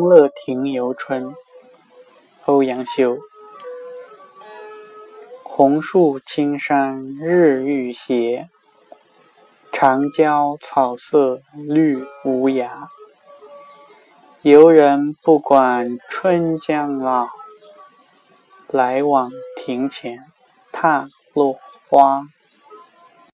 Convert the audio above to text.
乐亭游春，欧阳修。红树青山日欲斜，长郊草色绿无涯。游人不管春将老，来往庭前踏落花。